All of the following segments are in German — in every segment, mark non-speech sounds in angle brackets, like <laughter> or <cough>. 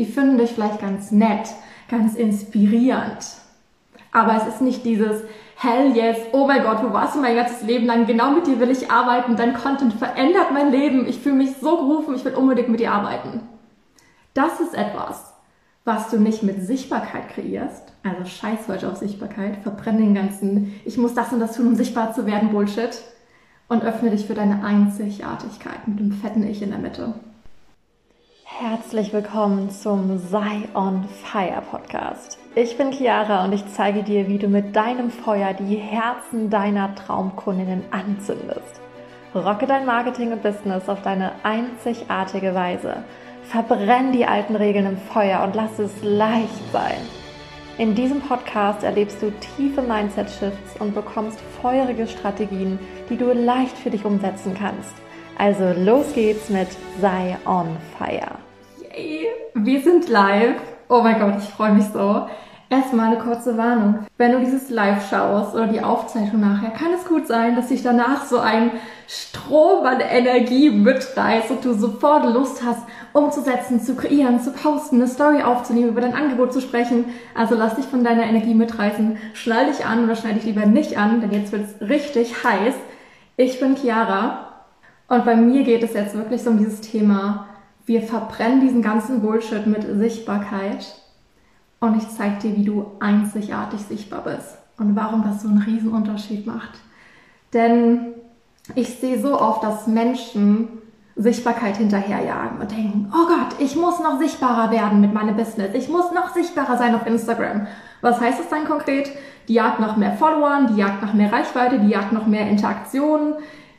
Die finden dich vielleicht ganz nett, ganz inspirierend. Aber es ist nicht dieses Hell yes, oh mein Gott, wo warst du mein ganzes Leben lang? Genau mit dir will ich arbeiten. Dein Content verändert mein Leben. Ich fühle mich so gerufen, ich will unbedingt mit dir arbeiten. Das ist etwas, was du nicht mit Sichtbarkeit kreierst. Also scheiß heute auf Sichtbarkeit. Verbrenn den ganzen, ich muss das und das tun, um sichtbar zu werden, Bullshit. Und öffne dich für deine Einzigartigkeit mit dem fetten Ich in der Mitte. Herzlich willkommen zum Sei on Fire Podcast. Ich bin Chiara und ich zeige dir, wie du mit deinem Feuer die Herzen deiner Traumkundinnen anzündest. Rocke dein Marketing und Business auf deine einzigartige Weise. Verbrenn die alten Regeln im Feuer und lass es leicht sein. In diesem Podcast erlebst du tiefe Mindset-Shifts und bekommst feurige Strategien, die du leicht für dich umsetzen kannst. Also los geht's mit Sei on Fire. Yay, wir sind live. Oh mein Gott, ich freue mich so. Erstmal eine kurze Warnung. Wenn du dieses Live schaust oder die Aufzeichnung nachher, kann es gut sein, dass sich danach so ein Strom an Energie mitreißt und du sofort Lust hast, umzusetzen, zu kreieren, zu posten, eine Story aufzunehmen, über dein Angebot zu sprechen. Also lass dich von deiner Energie mitreißen. Schnall dich an oder schnall dich lieber nicht an, denn jetzt wird es richtig heiß. Ich bin Chiara und bei mir geht es jetzt wirklich so um dieses Thema wir verbrennen diesen ganzen Bullshit mit Sichtbarkeit und ich zeige dir, wie du einzigartig sichtbar bist und warum das so einen riesen Unterschied macht. Denn ich sehe so oft, dass Menschen Sichtbarkeit hinterherjagen und denken, oh Gott, ich muss noch sichtbarer werden mit meinem Business. Ich muss noch sichtbarer sein auf Instagram. Was heißt das dann konkret? Die Jagd nach mehr Followern, die Jagd nach mehr Reichweite, die Jagd nach mehr Interaktionen,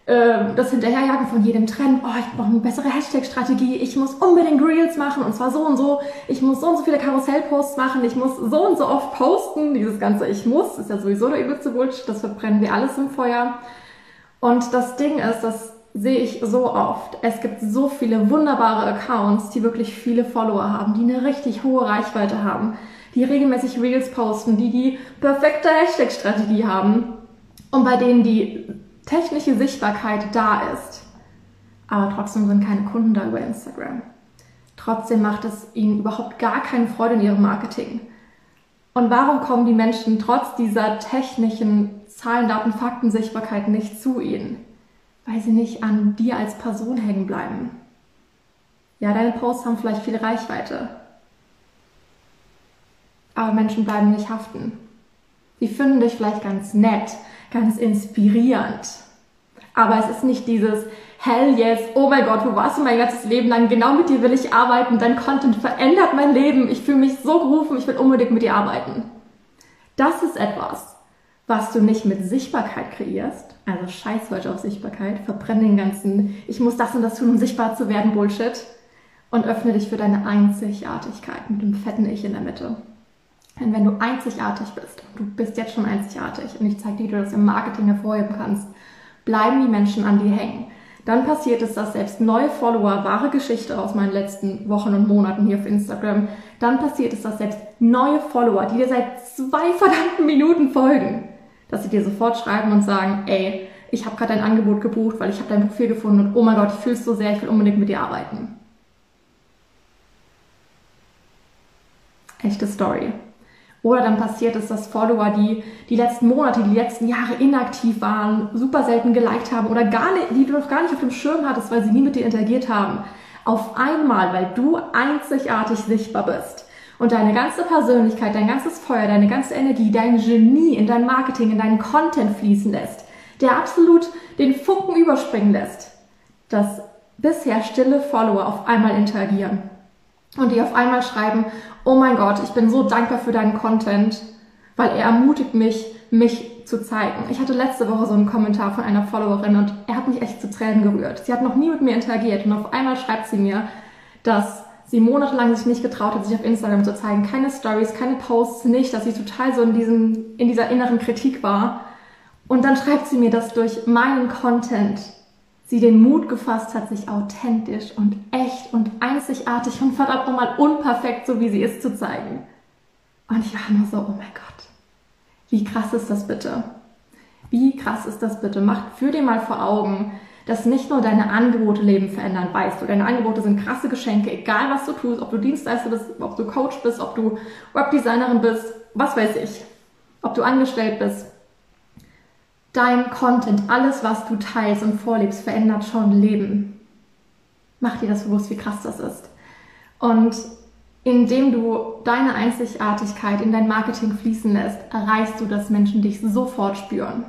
ähm, das Hinterherjagen von jedem Trend, oh, ich brauche eine bessere Hashtag-Strategie, ich muss unbedingt Reels machen und zwar so und so, ich muss so und so viele Karussell-Posts machen, ich muss so und so oft posten, dieses ganze Ich muss, ist ja sowieso der übelste Bullshit, das verbrennen wir alles im Feuer. Und das Ding ist, das sehe ich so oft, es gibt so viele wunderbare Accounts, die wirklich viele Follower haben, die eine richtig hohe Reichweite haben, die regelmäßig Reels posten, die die perfekte Hashtag-Strategie haben und bei denen die technische Sichtbarkeit da ist, aber trotzdem sind keine Kunden da über Instagram. Trotzdem macht es ihnen überhaupt gar keine Freude in ihrem Marketing. Und warum kommen die Menschen trotz dieser technischen Zahlen, Daten, Fakten, Sichtbarkeit nicht zu ihnen? Weil sie nicht an dir als Person hängen bleiben. Ja, deine Posts haben vielleicht viel Reichweite. Aber Menschen bleiben nicht haften. Sie finden dich vielleicht ganz nett, ganz inspirierend. Aber es ist nicht dieses Hell yes, oh mein Gott, wo warst du mein ganzes Leben lang? Genau mit dir will ich arbeiten. Dein Content verändert mein Leben. Ich fühle mich so gerufen, ich will unbedingt mit dir arbeiten. Das ist etwas, was du nicht mit Sichtbarkeit kreierst. Also scheiß heute auf Sichtbarkeit. Verbrenn den ganzen, ich muss das und das tun, um sichtbar zu werden, Bullshit. Und öffne dich für deine Einzigartigkeit mit dem fetten Ich in der Mitte. Denn wenn du einzigartig bist, du bist jetzt schon einzigartig, und ich zeige dir, wie du das im Marketing hervorheben kannst, bleiben die Menschen an dir hängen. Dann passiert es, dass selbst neue Follower, wahre Geschichte aus meinen letzten Wochen und Monaten hier auf Instagram, dann passiert es, dass selbst neue Follower, die dir seit zwei <laughs> verdammten Minuten folgen, dass sie dir sofort schreiben und sagen, ey, ich habe gerade dein Angebot gebucht, weil ich habe dein Profil gefunden und oh mein Gott, ich fühle es so sehr, ich will unbedingt mit dir arbeiten. Echte Story. Oder dann passiert es, dass Follower, die die letzten Monate, die letzten Jahre inaktiv waren, super selten geliked haben oder gar nicht, die du noch gar nicht auf dem Schirm hattest, weil sie nie mit dir interagiert haben, auf einmal, weil du einzigartig sichtbar bist und deine ganze Persönlichkeit, dein ganzes Feuer, deine ganze Energie, dein Genie in dein Marketing, in deinen Content fließen lässt, der absolut den Funken überspringen lässt, dass bisher stille Follower auf einmal interagieren und die auf einmal schreiben, oh mein Gott, ich bin so dankbar für deinen Content, weil er ermutigt mich, mich zu zeigen. Ich hatte letzte Woche so einen Kommentar von einer Followerin und er hat mich echt zu Tränen gerührt. Sie hat noch nie mit mir interagiert und auf einmal schreibt sie mir, dass sie monatelang sich nicht getraut hat, sich auf Instagram zu zeigen. Keine Stories, keine Posts, nicht, dass sie total so in diesem, in dieser inneren Kritik war. Und dann schreibt sie mir, dass durch meinen Content sie den Mut gefasst hat, sich authentisch und echt und einzigartig und verdammt nochmal unperfekt, so wie sie ist, zu zeigen. Und ich war nur so, oh mein Gott, wie krass ist das bitte? Wie krass ist das bitte? Macht, führ dir mal vor Augen, dass nicht nur deine Angebote Leben verändern, weißt du, deine Angebote sind krasse Geschenke, egal was du tust, ob du Dienstleister bist, ob du Coach bist, ob du Webdesignerin bist, was weiß ich, ob du angestellt bist. Dein Content, alles, was du teilst und vorlebst, verändert schon Leben. Mach dir das bewusst, wie krass das ist. Und indem du deine Einzigartigkeit in dein Marketing fließen lässt, erreichst du, dass Menschen dich sofort spüren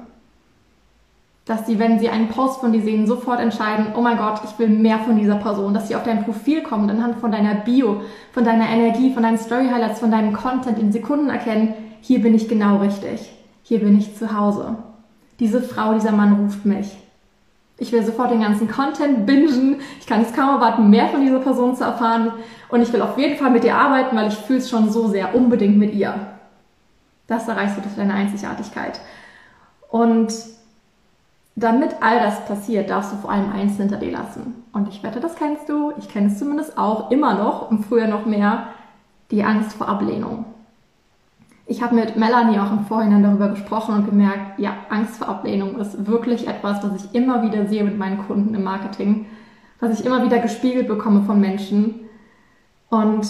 dass sie, wenn sie einen Post von dir sehen, sofort entscheiden, oh mein Gott, ich will mehr von dieser Person, dass sie auf dein Profil kommen, anhand von deiner Bio, von deiner Energie, von deinen Story Highlights, von deinem Content in Sekunden erkennen, hier bin ich genau richtig, hier bin ich zu Hause. Diese Frau, dieser Mann ruft mich. Ich will sofort den ganzen Content bingen. Ich kann es kaum erwarten, mehr von dieser Person zu erfahren. Und ich will auf jeden Fall mit ihr arbeiten, weil ich fühle es schon so sehr unbedingt mit ihr. Das erreichst du durch deine Einzigartigkeit. Und damit all das passiert, darfst du vor allem eins hinter dir lassen. Und ich wette, das kennst du. Ich kenne es zumindest auch immer noch und früher noch mehr. Die Angst vor Ablehnung. Ich habe mit Melanie auch im Vorhinein darüber gesprochen und gemerkt, ja, Angst vor Ablehnung ist wirklich etwas, was ich immer wieder sehe mit meinen Kunden im Marketing, was ich immer wieder gespiegelt bekomme von Menschen. Und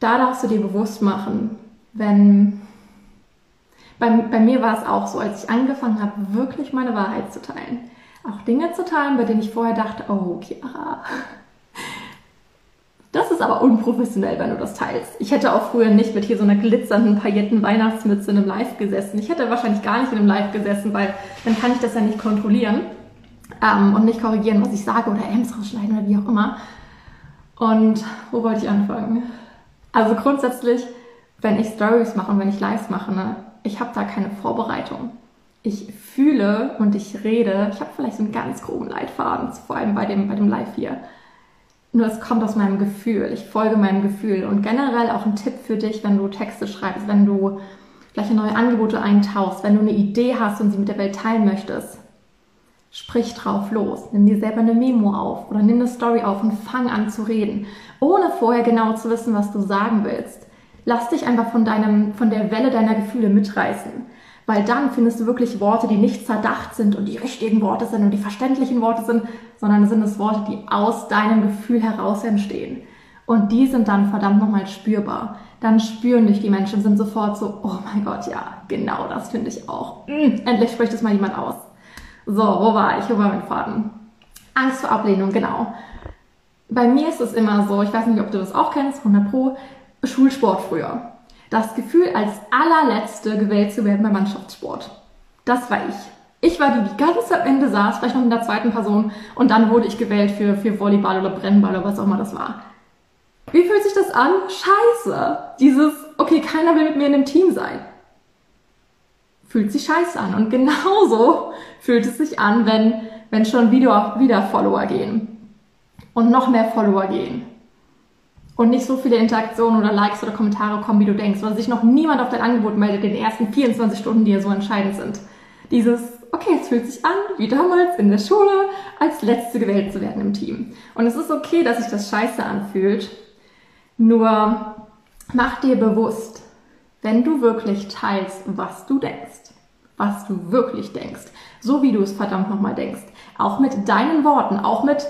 da darfst du dir bewusst machen, wenn bei, bei mir war es auch so, als ich angefangen habe, wirklich meine Wahrheit zu teilen. Auch Dinge zu teilen, bei denen ich vorher dachte, oh, Chiara, das ist aber unprofessionell, wenn du das teilst. Ich hätte auch früher nicht mit hier so einer glitzernden Pailletten-Weihnachtsmütze in einem Live gesessen. Ich hätte wahrscheinlich gar nicht in einem Live gesessen, weil dann kann ich das ja nicht kontrollieren ähm, und nicht korrigieren, was ich sage oder Ems rausschneiden oder wie auch immer. Und wo wollte ich anfangen? Also grundsätzlich, wenn ich Stories mache und wenn ich Lives mache, ne, ich habe da keine Vorbereitung. Ich fühle und ich rede. Ich habe vielleicht so einen ganz groben Leitfaden, vor allem bei dem, bei dem Live hier. Nur es kommt aus meinem Gefühl. Ich folge meinem Gefühl. Und generell auch ein Tipp für dich, wenn du Texte schreibst, wenn du vielleicht neue Angebote eintauchst, wenn du eine Idee hast und sie mit der Welt teilen möchtest. Sprich drauf los. Nimm dir selber eine Memo auf oder nimm eine Story auf und fang an zu reden, ohne vorher genau zu wissen, was du sagen willst lass dich einfach von deinem, von der Welle deiner Gefühle mitreißen. Weil dann findest du wirklich Worte, die nicht zerdacht sind und die richtigen Worte sind und die verständlichen Worte sind, sondern sind es Worte, die aus deinem Gefühl heraus entstehen. Und die sind dann verdammt nochmal spürbar. Dann spüren dich die Menschen, sind sofort so, oh mein Gott, ja, genau das finde ich auch. Mm, endlich spricht es mal jemand aus. So, wo war ich? Wo war mein Faden? Angst vor Ablehnung, genau. Bei mir ist es immer so, ich weiß nicht, ob du das auch kennst, 100 Pro, Schulsport früher. Das Gefühl, als allerletzte gewählt zu werden beim Mannschaftssport. Das war ich. Ich war die, die ganz am Ende saß, vielleicht noch in der zweiten Person, und dann wurde ich gewählt für, für Volleyball oder Brennball oder was auch immer das war. Wie fühlt sich das an? Scheiße. Dieses, okay, keiner will mit mir in einem Team sein. Fühlt sich scheiße an. Und genauso fühlt es sich an, wenn, wenn schon wieder, wieder Follower gehen. Und noch mehr Follower gehen und nicht so viele Interaktionen oder Likes oder Kommentare kommen, wie du denkst, oder sich noch niemand auf dein Angebot meldet in den ersten 24 Stunden, die ja so entscheidend sind. Dieses, okay, es fühlt sich an, wie damals in der Schule, als Letzte gewählt zu werden im Team. Und es ist okay, dass sich das scheiße anfühlt. Nur mach dir bewusst, wenn du wirklich teilst, was du denkst, was du wirklich denkst, so wie du es verdammt nochmal denkst, auch mit deinen Worten, auch mit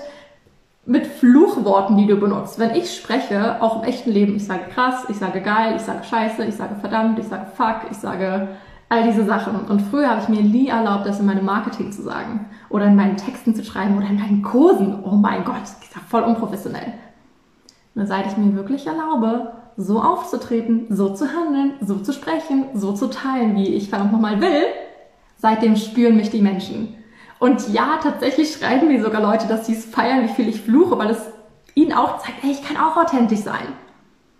mit Fluchworten, die du benutzt. Wenn ich spreche, auch im echten Leben, ich sage krass, ich sage geil, ich sage scheiße, ich sage verdammt, ich sage fuck, ich sage all diese Sachen. Und früher habe ich mir nie erlaubt, das in meinem Marketing zu sagen oder in meinen Texten zu schreiben oder in meinen Kursen. Oh mein Gott, das ist ja voll unprofessionell. Nur seit ich mir wirklich erlaube, so aufzutreten, so zu handeln, so zu sprechen, so zu teilen, wie ich verdammt nochmal will, seitdem spüren mich die Menschen. Und ja, tatsächlich schreiben mir sogar Leute, dass sie es feiern, wie viel ich fluche, weil es ihnen auch zeigt, hey, ich kann auch authentisch sein.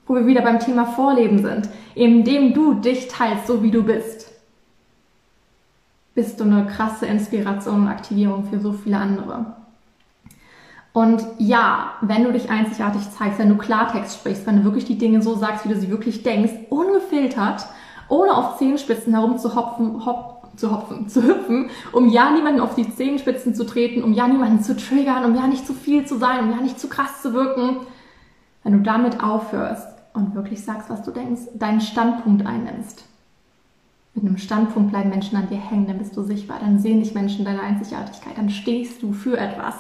Wo wir wieder beim Thema Vorleben sind. Indem du dich teilst, so wie du bist, bist du eine krasse Inspiration und Aktivierung für so viele andere. Und ja, wenn du dich einzigartig zeigst, wenn du Klartext sprichst, wenn du wirklich die Dinge so sagst, wie du sie wirklich denkst, ungefiltert, ohne auf Zehenspitzen herumzuhopfen, hop, zu hopfen, zu hüpfen, um ja niemanden auf die Zehenspitzen zu treten, um ja niemanden zu triggern, um ja nicht zu viel zu sein, um ja nicht zu krass zu wirken. Wenn du damit aufhörst und wirklich sagst, was du denkst, deinen Standpunkt einnimmst, mit einem Standpunkt bleiben Menschen an dir hängen, dann bist du sichtbar, dann sehen dich Menschen deine Einzigartigkeit, dann stehst du für etwas.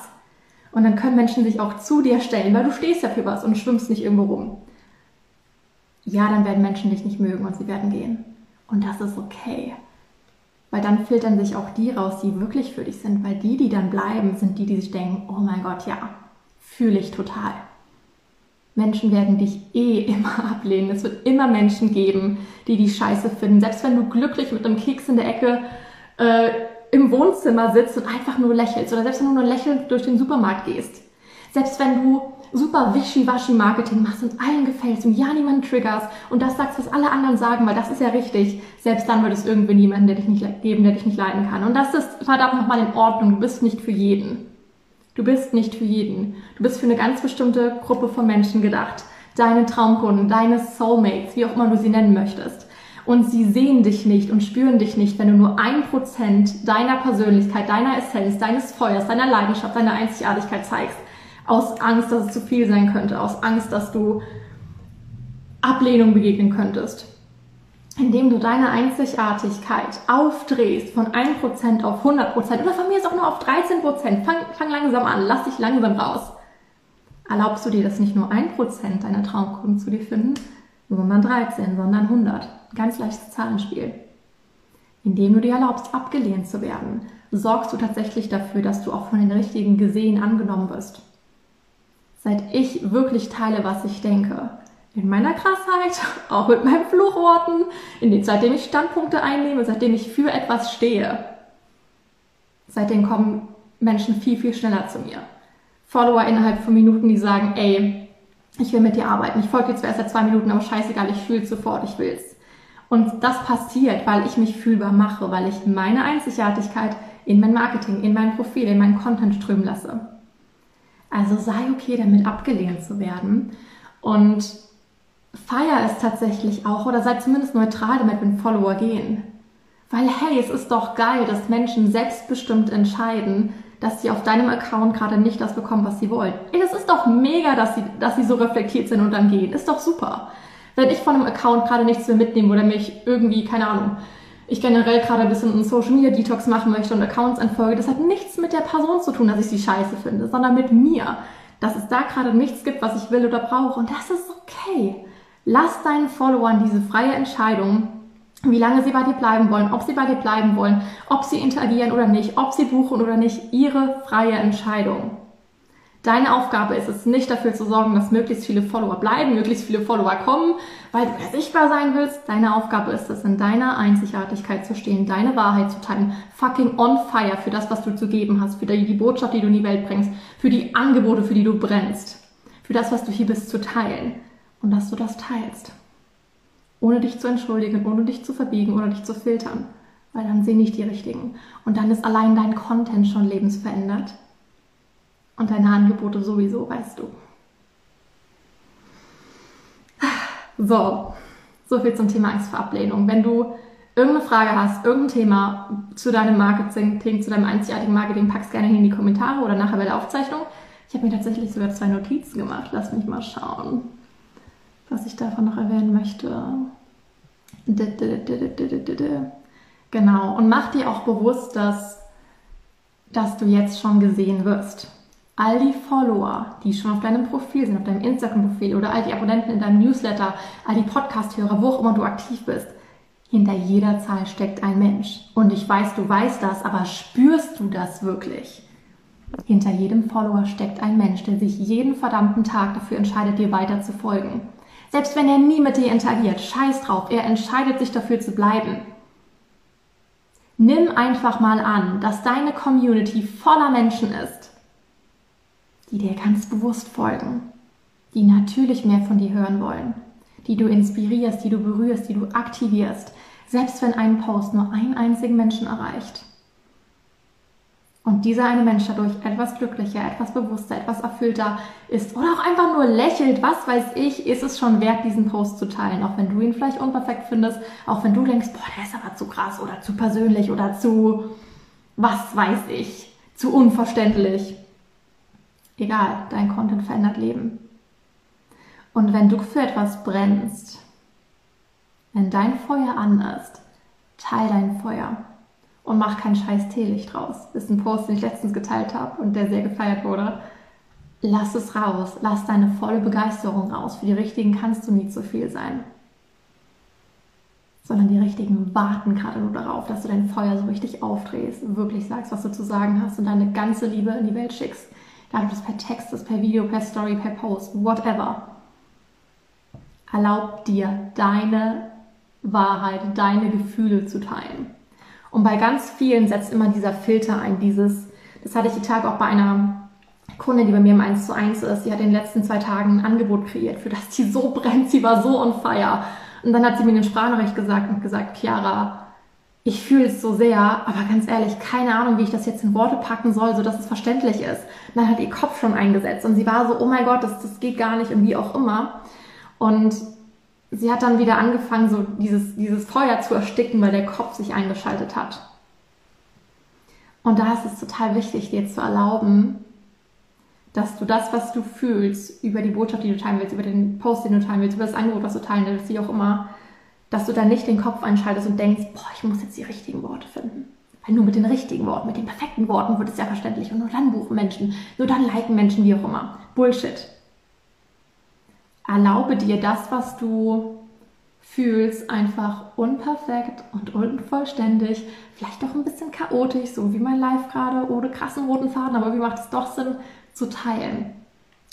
Und dann können Menschen sich auch zu dir stellen, weil du stehst ja für was und schwimmst nicht irgendwo rum. Ja, dann werden Menschen dich nicht mögen und sie werden gehen. Und das ist okay. Weil dann filtern sich auch die raus, die wirklich für dich sind. Weil die, die dann bleiben, sind die, die sich denken, oh mein Gott, ja, fühle ich total. Menschen werden dich eh <laughs> immer ablehnen. Es wird immer Menschen geben, die die Scheiße finden. Selbst wenn du glücklich mit einem Keks in der Ecke äh, im Wohnzimmer sitzt und einfach nur lächelst oder selbst wenn du nur lächelnd durch den Supermarkt gehst. Selbst wenn du super wischiwaschi Marketing machst und allen gefällst und ja niemanden triggerst und das sagst, was alle anderen sagen, weil das ist ja richtig, selbst dann wird es irgendwie niemanden der dich nicht geben, der dich nicht leiden kann. Und das ist verdammt nochmal in Ordnung. Du bist nicht für jeden. Du bist nicht für jeden. Du bist für eine ganz bestimmte Gruppe von Menschen gedacht. Deine Traumkunden, deine Soulmates, wie auch immer du sie nennen möchtest. Und sie sehen dich nicht und spüren dich nicht, wenn du nur ein Prozent deiner Persönlichkeit, deiner Essenz, deines Feuers, deiner Leidenschaft, deiner Einzigartigkeit zeigst. Aus Angst, dass es zu viel sein könnte. Aus Angst, dass du Ablehnung begegnen könntest indem du deine Einzigartigkeit aufdrehst von 1% auf 100% oder von mir ist auch nur auf 13%, fang, fang langsam an, lass dich langsam raus. Erlaubst du dir, dass nicht nur 1% deiner Traumkunden zu dir finden, sondern 13, sondern 100. Ganz leichtes Zahlenspiel. Indem du dir erlaubst, abgelehnt zu werden, sorgst du tatsächlich dafür, dass du auch von den Richtigen gesehen angenommen wirst. Seit ich wirklich teile, was ich denke, in meiner Krassheit, <laughs> auch mit meinen Fluchworten, in den, seitdem ich Standpunkte einnehme, seitdem ich für etwas stehe. Seitdem kommen Menschen viel, viel schneller zu mir. Follower innerhalb von Minuten, die sagen, ey, ich will mit dir arbeiten. Ich folge dir zwar erst seit zwei Minuten, aber scheißegal, ich fühle sofort, ich will's. Und das passiert, weil ich mich fühlbar mache, weil ich meine Einzigartigkeit in mein Marketing, in mein Profil, in meinen Content strömen lasse. Also sei okay damit abgelehnt zu werden und feier es tatsächlich auch oder sei zumindest neutral damit, wenn Follower gehen. Weil hey, es ist doch geil, dass Menschen selbstbestimmt entscheiden, dass sie auf deinem Account gerade nicht das bekommen, was sie wollen. Ey, das ist doch mega, dass sie, dass sie so reflektiert sind und dann gehen. Ist doch super. Wenn ich von einem Account gerade nichts mehr mitnehme oder mich irgendwie, keine Ahnung, ich generell gerade ein bisschen einen Social Media Detox machen möchte und Accounts entfolge, das hat nichts mit der Person zu tun, dass ich sie scheiße finde, sondern mit mir. Dass es da gerade nichts gibt, was ich will oder brauche. Und das ist okay. Lass deinen Followern diese freie Entscheidung, wie lange sie bei dir bleiben wollen, ob sie bei dir bleiben wollen, ob sie interagieren oder nicht, ob sie buchen oder nicht, ihre freie Entscheidung. Deine Aufgabe ist es nicht dafür zu sorgen, dass möglichst viele Follower bleiben, möglichst viele Follower kommen, weil du ja sichtbar sein willst. Deine Aufgabe ist es, in deiner Einzigartigkeit zu stehen, deine Wahrheit zu teilen, fucking on fire für das, was du zu geben hast, für die Botschaft, die du in die Welt bringst, für die Angebote, für die du brennst, für das, was du hier bist, zu teilen und dass du das teilst. Ohne dich zu entschuldigen, ohne dich zu verbiegen oder dich zu filtern. Weil dann sehen nicht die richtigen. Und dann ist allein dein Content schon lebensverändert. Und deine Angebote sowieso, weißt du. So, so viel zum Thema Angst vor Ablehnung. Wenn du irgendeine Frage hast, irgendein Thema zu deinem Marketing, zu deinem einzigartigen Marketing, pack's gerne in die Kommentare oder nachher bei der Aufzeichnung. Ich habe mir tatsächlich sogar zwei Notizen gemacht. Lass mich mal schauen was ich davon noch erwähnen möchte. Genau. Und mach dir auch bewusst, dass, dass du jetzt schon gesehen wirst. All die Follower, die schon auf deinem Profil sind, auf deinem Instagram-Profil oder all die Abonnenten in deinem Newsletter, all die Podcast-Hörer, wo auch immer du aktiv bist, hinter jeder Zahl steckt ein Mensch. Und ich weiß, du weißt das, aber spürst du das wirklich? Hinter jedem Follower steckt ein Mensch, der sich jeden verdammten Tag dafür entscheidet, dir weiter zu folgen. Selbst wenn er nie mit dir interagiert, scheiß drauf, er entscheidet sich dafür zu bleiben. Nimm einfach mal an, dass deine Community voller Menschen ist, die dir ganz bewusst folgen, die natürlich mehr von dir hören wollen, die du inspirierst, die du berührst, die du aktivierst, selbst wenn ein Post nur einen einzigen Menschen erreicht. Und dieser eine Mensch dadurch etwas glücklicher, etwas bewusster, etwas erfüllter ist oder auch einfach nur lächelt, was weiß ich, ist es schon wert, diesen Post zu teilen. Auch wenn du ihn vielleicht unperfekt findest, auch wenn du denkst, boah, der ist aber zu krass oder zu persönlich oder zu, was weiß ich, zu unverständlich. Egal, dein Content verändert Leben. Und wenn du für etwas brennst, wenn dein Feuer an ist, teil dein Feuer und mach kein scheiß Teelicht draus. Das ist ein Post, den ich letztens geteilt habe und der sehr gefeiert wurde. Lass es raus, lass deine volle Begeisterung raus. Für die Richtigen kannst du nie zu viel sein. Sondern die Richtigen warten gerade nur darauf, dass du dein Feuer so richtig aufdrehst, wirklich sagst, was du zu sagen hast und deine ganze Liebe in die Welt schickst. Da du das per Text, das per Video, per Story, per Post, whatever. Erlaub dir, deine Wahrheit, deine Gefühle zu teilen. Und bei ganz vielen setzt immer dieser Filter ein, dieses, das hatte ich die Tage auch bei einer Kundin, die bei mir im 1 zu 1 ist, die hat in den letzten zwei Tagen ein Angebot kreiert, für das die so brennt, sie war so on fire. Und dann hat sie mir in den Sprachnachricht gesagt und gesagt, Chiara, ich fühle es so sehr, aber ganz ehrlich, keine Ahnung, wie ich das jetzt in Worte packen soll, so dass es verständlich ist. Und dann hat ihr Kopf schon eingesetzt und sie war so, oh mein Gott, das, das geht gar nicht und wie auch immer. Und sie hat dann wieder angefangen, so dieses, dieses Feuer zu ersticken, weil der Kopf sich eingeschaltet hat. Und da ist es total wichtig, dir zu erlauben, dass du das, was du fühlst, über die Botschaft, die du teilen willst, über den Post, den du teilen willst, über das Angebot, was du teilen willst, wie auch immer, dass du dann nicht den Kopf einschaltest und denkst, boah, ich muss jetzt die richtigen Worte finden. Weil nur mit den richtigen Worten, mit den perfekten Worten wird es ja verständlich und nur dann buchen Menschen, nur dann liken Menschen, wie auch immer. Bullshit. Erlaube dir das, was du fühlst, einfach unperfekt und unvollständig, vielleicht auch ein bisschen chaotisch, so wie mein Live gerade, ohne krassen roten Faden, aber wie macht es doch Sinn zu teilen?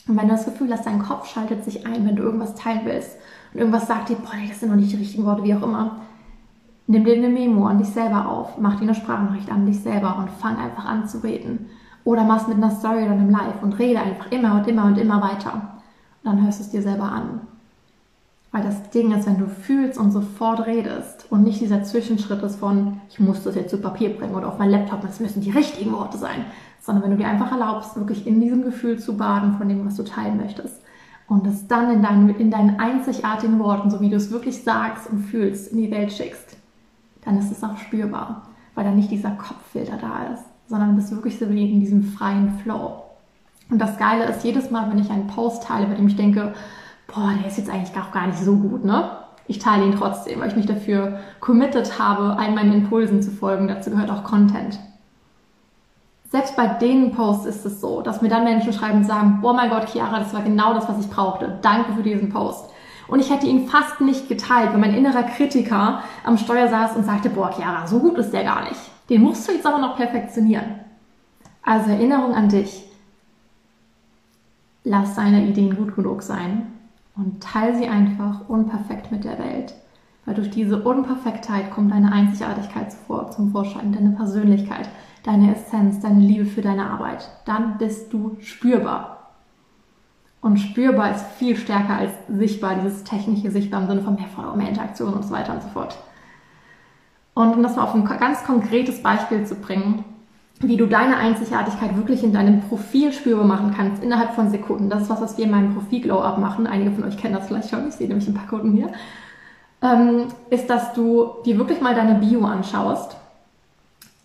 Und wenn du das Gefühl hast, dein Kopf schaltet sich ein, wenn du irgendwas teilen willst und irgendwas sagt dir, boah, das sind noch nicht die richtigen Worte, wie auch immer, nimm dir eine Memo an dich selber auf, mach dir eine Sprachnachricht an dich selber und fang einfach an zu reden. Oder mach's mit einer Story oder einem Live und rede einfach immer und immer und immer weiter dann hörst du es dir selber an. Weil das Ding ist, wenn du fühlst und sofort redest und nicht dieser Zwischenschritt ist von, ich muss das jetzt zu Papier bringen oder auf mein Laptop, das müssen die richtigen Worte sein, sondern wenn du dir einfach erlaubst, wirklich in diesem Gefühl zu baden von dem, was du teilen möchtest und es dann in deinen, in deinen einzigartigen Worten, so wie du es wirklich sagst und fühlst, in die Welt schickst, dann ist es auch spürbar, weil dann nicht dieser Kopffilter da ist, sondern du bist wirklich so wie in diesem freien Flow. Und das Geile ist, jedes Mal, wenn ich einen Post teile, bei dem ich denke, boah, der ist jetzt eigentlich auch gar nicht so gut, ne? Ich teile ihn trotzdem, weil ich mich dafür committed habe, all meinen Impulsen zu folgen. Dazu gehört auch Content. Selbst bei den Posts ist es so, dass mir dann Menschen schreiben und sagen, boah mein Gott, Chiara, das war genau das, was ich brauchte. Danke für diesen Post. Und ich hätte ihn fast nicht geteilt, weil mein innerer Kritiker am Steuer saß und sagte, boah, Chiara, so gut ist der gar nicht. Den musst du jetzt aber noch perfektionieren. Also Erinnerung an dich lass deine Ideen gut genug sein und teile sie einfach unperfekt mit der Welt. Weil durch diese Unperfektheit kommt deine Einzigartigkeit zum Vorschein, deine Persönlichkeit, deine Essenz, deine Liebe für deine Arbeit. Dann bist du spürbar. Und spürbar ist viel stärker als sichtbar, dieses technische Sichtbar im Sinne von mehr Follower, mehr Interaktion und so weiter und so fort. Und um das mal auf ein ganz konkretes Beispiel zu bringen, wie du deine Einzigartigkeit wirklich in deinem Profil spürbar machen kannst, innerhalb von Sekunden. Das ist was, was wir in meinem Profil Glow-Up machen. Einige von euch kennen das vielleicht schon, ich sehe nämlich ein paar Kunden hier. Ähm, ist, dass du dir wirklich mal deine Bio anschaust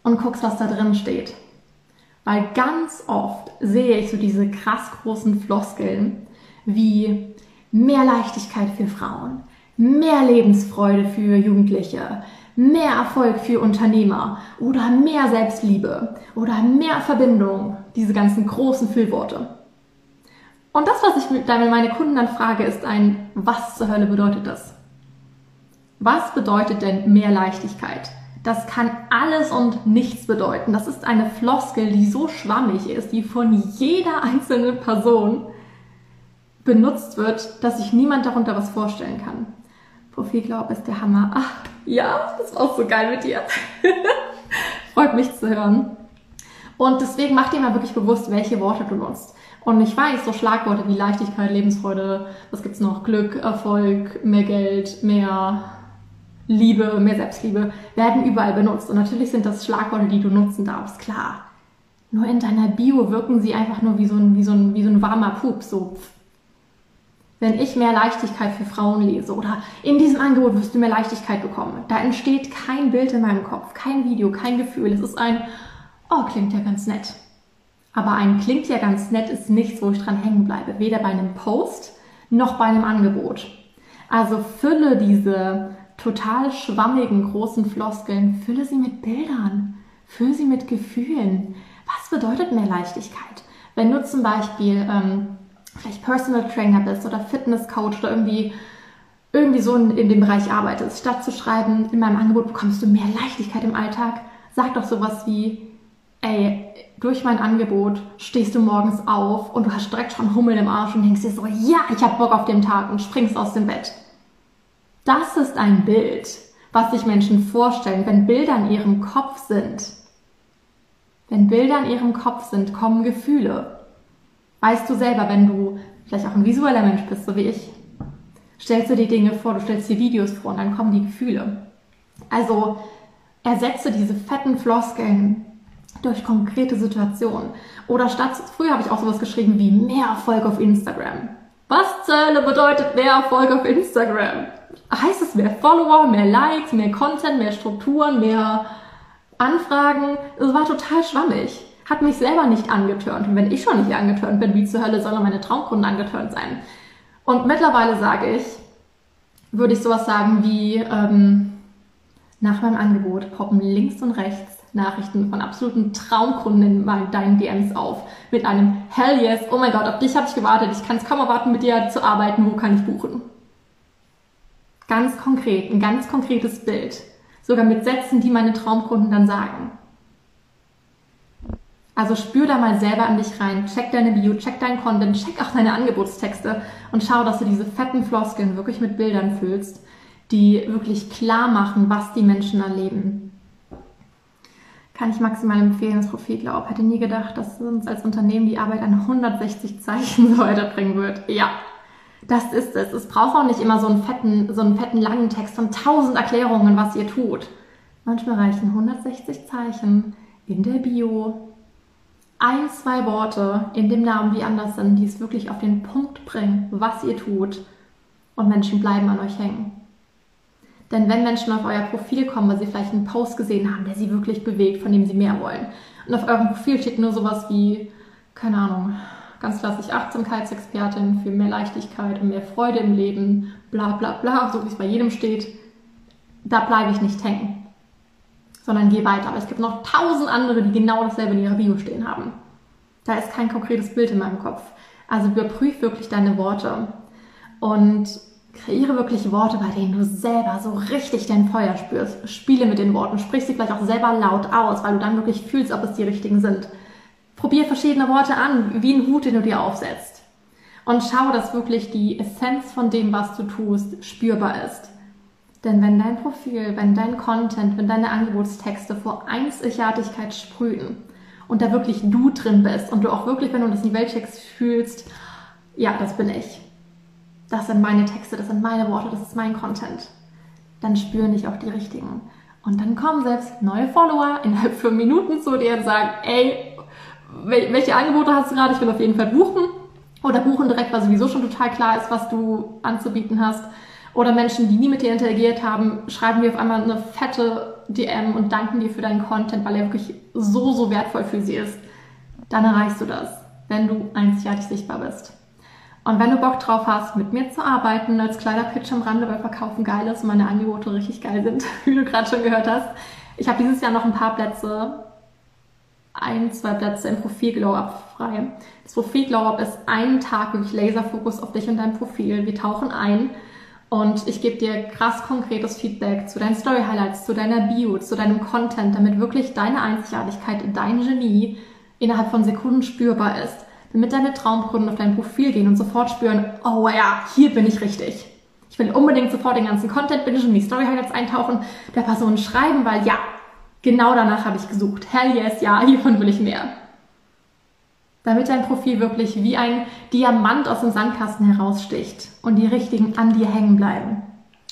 und guckst, was da drin steht. Weil ganz oft sehe ich so diese krass großen Floskeln wie mehr Leichtigkeit für Frauen, mehr Lebensfreude für Jugendliche, mehr Erfolg für Unternehmer oder mehr Selbstliebe oder mehr Verbindung, diese ganzen großen Füllworte. Und das, was ich dann meine Kunden dann frage, ist ein, was zur Hölle bedeutet das? Was bedeutet denn mehr Leichtigkeit? Das kann alles und nichts bedeuten. Das ist eine Floskel, die so schwammig ist, die von jeder einzelnen Person benutzt wird, dass sich niemand darunter was vorstellen kann. Profilglaub ist der Hammer. Ach, ja, das war auch so geil mit dir. <laughs> Freut mich zu hören. Und deswegen mach dir mal wirklich bewusst, welche Worte du nutzt. Und ich weiß, so Schlagworte wie Leichtigkeit, Lebensfreude, was gibt's noch? Glück, Erfolg, mehr Geld, mehr Liebe, mehr Selbstliebe, werden überall benutzt. Und natürlich sind das Schlagworte, die du nutzen darfst, klar. Nur in deiner Bio wirken sie einfach nur wie so ein, wie so ein, wie so ein warmer Pup, so wenn ich mehr Leichtigkeit für Frauen lese oder in diesem Angebot wirst du mehr Leichtigkeit bekommen. Da entsteht kein Bild in meinem Kopf, kein Video, kein Gefühl. Es ist ein, oh, klingt ja ganz nett. Aber ein klingt ja ganz nett ist nichts, wo ich dran hängen bleibe. Weder bei einem Post noch bei einem Angebot. Also fülle diese total schwammigen, großen Floskeln, fülle sie mit Bildern, fülle sie mit Gefühlen. Was bedeutet mehr Leichtigkeit? Wenn du zum Beispiel ähm, vielleicht Personal Trainer bist oder Fitness Coach oder irgendwie irgendwie so in, in dem Bereich arbeitest, statt zu schreiben, in meinem Angebot bekommst du mehr Leichtigkeit im Alltag, sag doch sowas wie, ey, durch mein Angebot stehst du morgens auf und du hast direkt schon Hummel im Arsch und denkst dir so, ja, ich hab Bock auf den Tag und springst aus dem Bett. Das ist ein Bild, was sich Menschen vorstellen, wenn Bilder in ihrem Kopf sind. Wenn Bilder in ihrem Kopf sind, kommen Gefühle. Weißt du selber, wenn du vielleicht auch ein visueller Mensch bist, so wie ich, stellst du dir Dinge vor, du stellst dir Videos vor und dann kommen die Gefühle. Also ersetze diese fetten Floskeln durch konkrete Situationen. Oder statt, früher habe ich auch sowas geschrieben wie mehr Erfolg auf Instagram. Was Zölle bedeutet mehr Erfolg auf Instagram? Heißt es mehr Follower, mehr Likes, mehr Content, mehr Strukturen, mehr Anfragen? Es war total schwammig. Hat mich selber nicht angetörnt. Und wenn ich schon nicht angetörnt bin, wie zur Hölle sollen meine Traumkunden angetörnt sein? Und mittlerweile sage ich, würde ich sowas sagen wie, ähm, nach meinem Angebot poppen links und rechts Nachrichten von absoluten Traumkunden in deinen DMs auf. Mit einem Hell yes, oh mein Gott, auf dich habe ich gewartet, ich kann es kaum erwarten, mit dir zu arbeiten, wo kann ich buchen? Ganz konkret, ein ganz konkretes Bild. Sogar mit Sätzen, die meine Traumkunden dann sagen. Also spür da mal selber an dich rein, check deine Bio, check deinen Content, check auch deine Angebotstexte und schau, dass du diese fetten Floskeln wirklich mit Bildern füllst, die wirklich klar machen, was die Menschen erleben. Kann ich maximal empfehlen, das Profil Glaub. Hätte nie gedacht, dass uns als Unternehmen die Arbeit an 160 Zeichen so <laughs> weiterbringen wird. Ja, das ist es. Es braucht auch nicht immer so einen fetten, so einen fetten langen Text von 1000 Erklärungen, was ihr tut. Manchmal reichen 160 Zeichen in der Bio, ein, zwei Worte in dem Namen, die anders sind, die es wirklich auf den Punkt bringen, was ihr tut. Und Menschen bleiben an euch hängen. Denn wenn Menschen auf euer Profil kommen, weil sie vielleicht einen Post gesehen haben, der sie wirklich bewegt, von dem sie mehr wollen, und auf eurem Profil steht nur sowas wie, keine Ahnung, ganz klassisch Achtsamkeitsexpertin für mehr Leichtigkeit und mehr Freude im Leben, bla bla bla, so wie es bei jedem steht, da bleibe ich nicht hängen sondern geh weiter. Aber es gibt noch tausend andere, die genau dasselbe in ihrer Bio stehen haben. Da ist kein konkretes Bild in meinem Kopf. Also überprüf wirklich deine Worte und kreiere wirklich Worte, bei denen du selber so richtig dein Feuer spürst. Spiele mit den Worten, sprich sie vielleicht auch selber laut aus, weil du dann wirklich fühlst, ob es die richtigen sind. Probier verschiedene Worte an, wie ein Hut, den du dir aufsetzt. Und schau, dass wirklich die Essenz von dem, was du tust, spürbar ist. Denn wenn dein Profil, wenn dein Content, wenn deine Angebotstexte vor Einzigartigkeit sprühen und da wirklich du drin bist und du auch wirklich, wenn du das in die Welt checkst, fühlst, ja, das bin ich. Das sind meine Texte, das sind meine Worte, das ist mein Content. Dann spüren dich auch die richtigen. Und dann kommen selbst neue Follower innerhalb von Minuten zu dir und sagen, ey, welche Angebote hast du gerade? Ich will auf jeden Fall buchen. Oder buchen direkt, weil sowieso schon total klar ist, was du anzubieten hast. Oder Menschen, die nie mit dir interagiert haben, schreiben dir auf einmal eine fette DM und danken dir für deinen Content, weil er wirklich so, so wertvoll für sie ist. Dann erreichst du das, wenn du einzigartig sichtbar bist. Und wenn du Bock drauf hast, mit mir zu arbeiten, als kleiner Pitch am Rande, weil Verkaufen geil ist und meine Angebote richtig geil sind, <laughs> wie du gerade schon gehört hast. Ich habe dieses Jahr noch ein paar Plätze, ein, zwei Plätze im Profil Glow Up frei. Das Profil Glow Up ist einen Tag wirklich Laserfokus auf dich und dein Profil. Wir tauchen ein und ich gebe dir krass konkretes Feedback zu deinen Story Highlights, zu deiner Bio, zu deinem Content, damit wirklich deine Einzigartigkeit, dein Genie innerhalb von Sekunden spürbar ist. Damit deine Traumkunden auf dein Profil gehen und sofort spüren, oh ja, hier bin ich richtig. Ich will unbedingt sofort den ganzen Content bingen die Story Highlights eintauchen, der Person schreiben, weil ja, genau danach habe ich gesucht. Hell yes, ja, hiervon will ich mehr damit dein Profil wirklich wie ein Diamant aus dem Sandkasten heraussticht und die richtigen an dir hängen bleiben.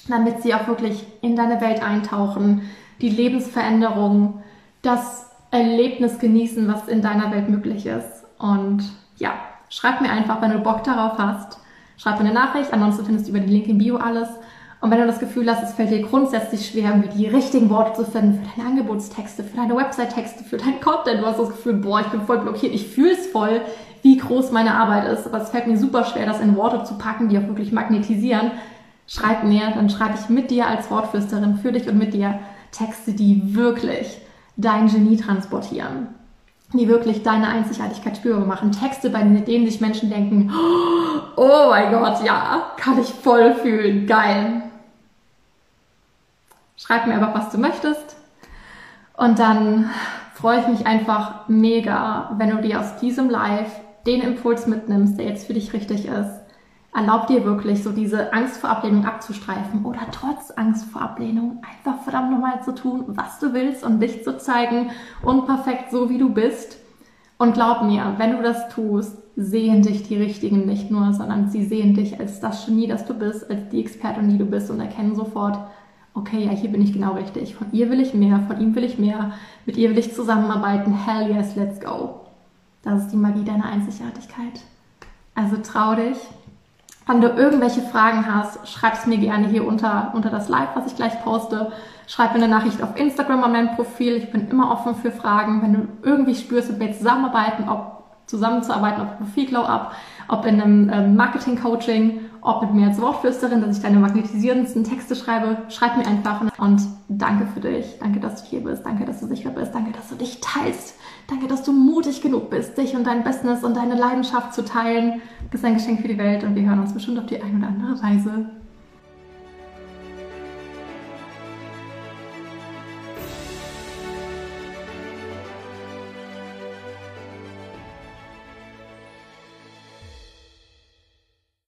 Damit sie auch wirklich in deine Welt eintauchen, die Lebensveränderung, das Erlebnis genießen, was in deiner Welt möglich ist. Und ja, schreib mir einfach, wenn du Bock darauf hast. Schreib mir eine Nachricht, ansonsten findest du über den Link im Bio alles. Und wenn du das Gefühl hast, es fällt dir grundsätzlich schwer, irgendwie die richtigen Worte zu finden für deine Angebotstexte, für deine Website-Texte, für deinen Content, du hast das Gefühl, boah, ich bin voll blockiert, ich fühle es voll, wie groß meine Arbeit ist, aber es fällt mir super schwer, das in Worte zu packen, die auch wirklich magnetisieren, schreib mir, dann schreibe ich mit dir als Wortflüsterin für dich und mit dir Texte, die wirklich dein Genie transportieren die wirklich deine Einzigartigkeit spürbar machen. Texte, bei denen sich Menschen denken, oh mein Gott, ja, kann ich voll fühlen, geil. Schreib mir einfach, was du möchtest. Und dann freue ich mich einfach mega, wenn du dir aus diesem Live den Impuls mitnimmst, der jetzt für dich richtig ist. Erlaub dir wirklich, so diese Angst vor Ablehnung abzustreifen oder trotz Angst vor Ablehnung einfach verdammt nochmal zu tun, was du willst und dich zu zeigen, unperfekt so wie du bist. Und glaub mir, wenn du das tust, sehen dich die Richtigen nicht nur, sondern sie sehen dich als das Genie, das du bist, als die Expertin, die du bist und erkennen sofort, okay, ja, hier bin ich genau richtig. Von ihr will ich mehr, von ihm will ich mehr, mit ihr will ich zusammenarbeiten. Hell yes, let's go. Das ist die Magie deiner Einzigartigkeit. Also trau dich. Wenn du irgendwelche Fragen hast, schreib es mir gerne hier unter, unter das Live, was ich gleich poste. Schreib mir eine Nachricht auf Instagram an meinem Profil. Ich bin immer offen für Fragen. Wenn du irgendwie spürst, mit mir zusammenarbeiten, ob zusammenzuarbeiten, ob Profil Glow Up, ob in einem ähm, Marketing-Coaching, ob mit mir als Wortflüsterin, dass ich deine magnetisierendsten Texte schreibe, schreib mir einfach und danke für dich. Danke, dass du hier bist. Danke, dass du sicher bist. Danke, dass du dich teilst. Danke, dass du mutig genug bist, dich und dein Business und deine Leidenschaft zu teilen. Das ist ein Geschenk für die Welt und wir hören uns bestimmt auf die eine oder andere Weise